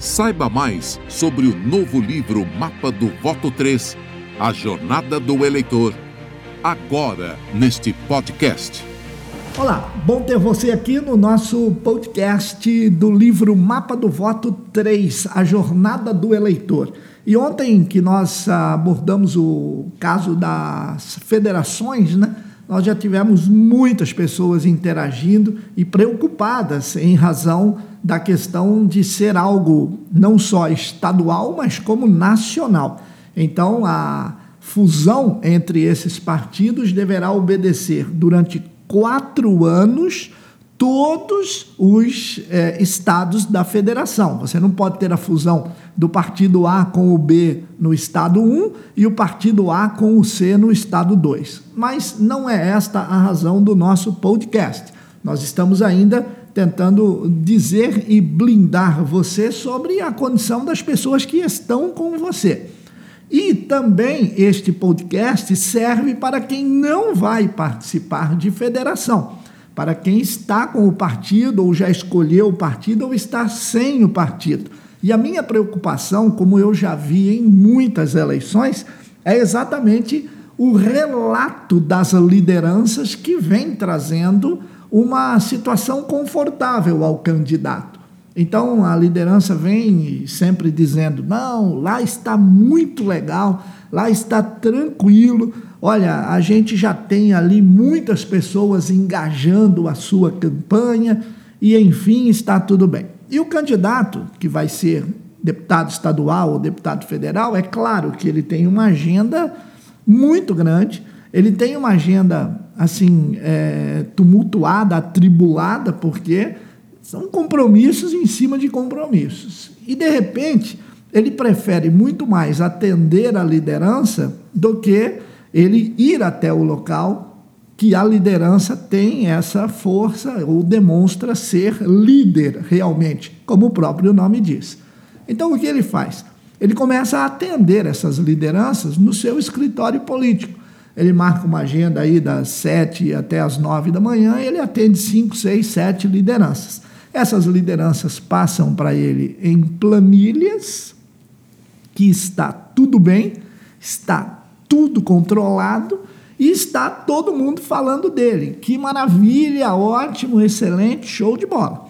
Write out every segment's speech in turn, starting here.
Saiba mais sobre o novo livro Mapa do Voto 3, A Jornada do Eleitor, agora neste podcast. Olá, bom ter você aqui no nosso podcast do livro Mapa do Voto 3, A Jornada do Eleitor. E ontem que nós abordamos o caso das federações, né? Nós já tivemos muitas pessoas interagindo e preocupadas em razão da questão de ser algo não só estadual, mas como nacional. Então, a fusão entre esses partidos deverá obedecer durante quatro anos todos os é, estados da federação. Você não pode ter a fusão do partido A com o B no estado 1 e o partido A com o C no estado 2. Mas não é esta a razão do nosso podcast. Nós estamos ainda tentando dizer e blindar você sobre a condição das pessoas que estão com você. E também este podcast serve para quem não vai participar de federação, para quem está com o partido ou já escolheu o partido ou está sem o partido. E a minha preocupação, como eu já vi em muitas eleições, é exatamente o relato das lideranças que vem trazendo uma situação confortável ao candidato. Então a liderança vem sempre dizendo: não, lá está muito legal, lá está tranquilo. Olha, a gente já tem ali muitas pessoas engajando a sua campanha e, enfim, está tudo bem. E o candidato que vai ser deputado estadual ou deputado federal, é claro que ele tem uma agenda muito grande, ele tem uma agenda assim é, tumultuada, atribulada, porque são compromissos em cima de compromissos. E de repente ele prefere muito mais atender a liderança do que ele ir até o local que a liderança tem essa força ou demonstra ser líder realmente, como o próprio nome diz. Então o que ele faz? Ele começa a atender essas lideranças no seu escritório político ele marca uma agenda aí das sete até as nove da manhã e ele atende cinco, seis, sete lideranças. Essas lideranças passam para ele em planilhas, que está tudo bem, está tudo controlado e está todo mundo falando dele. Que maravilha, ótimo, excelente, show de bola.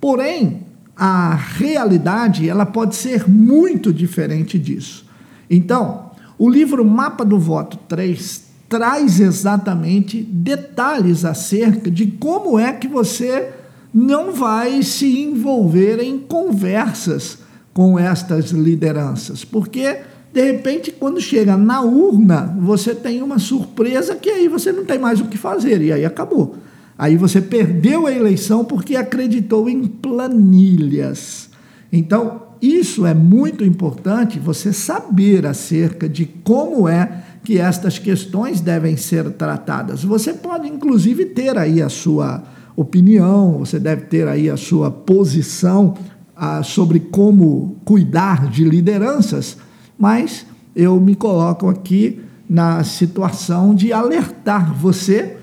Porém, a realidade ela pode ser muito diferente disso. Então, o livro Mapa do Voto 3 traz exatamente detalhes acerca de como é que você não vai se envolver em conversas com estas lideranças, porque de repente quando chega na urna, você tem uma surpresa que aí você não tem mais o que fazer e aí acabou. Aí você perdeu a eleição porque acreditou em planilhas. Então, isso é muito importante você saber acerca de como é que estas questões devem ser tratadas. Você pode, inclusive, ter aí a sua opinião, você deve ter aí a sua posição ah, sobre como cuidar de lideranças, mas eu me coloco aqui na situação de alertar você,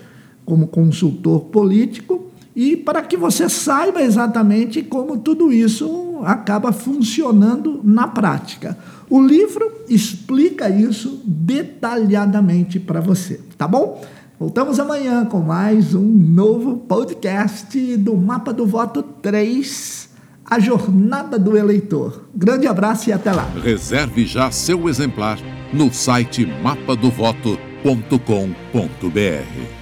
como consultor político, e para que você saiba exatamente como tudo isso acaba funcionando na prática. O livro explica isso detalhadamente para você, tá bom? Voltamos amanhã com mais um novo podcast do Mapa do Voto 3, a jornada do eleitor. Grande abraço e até lá. Reserve já seu exemplar no site mapadovoto.com.br.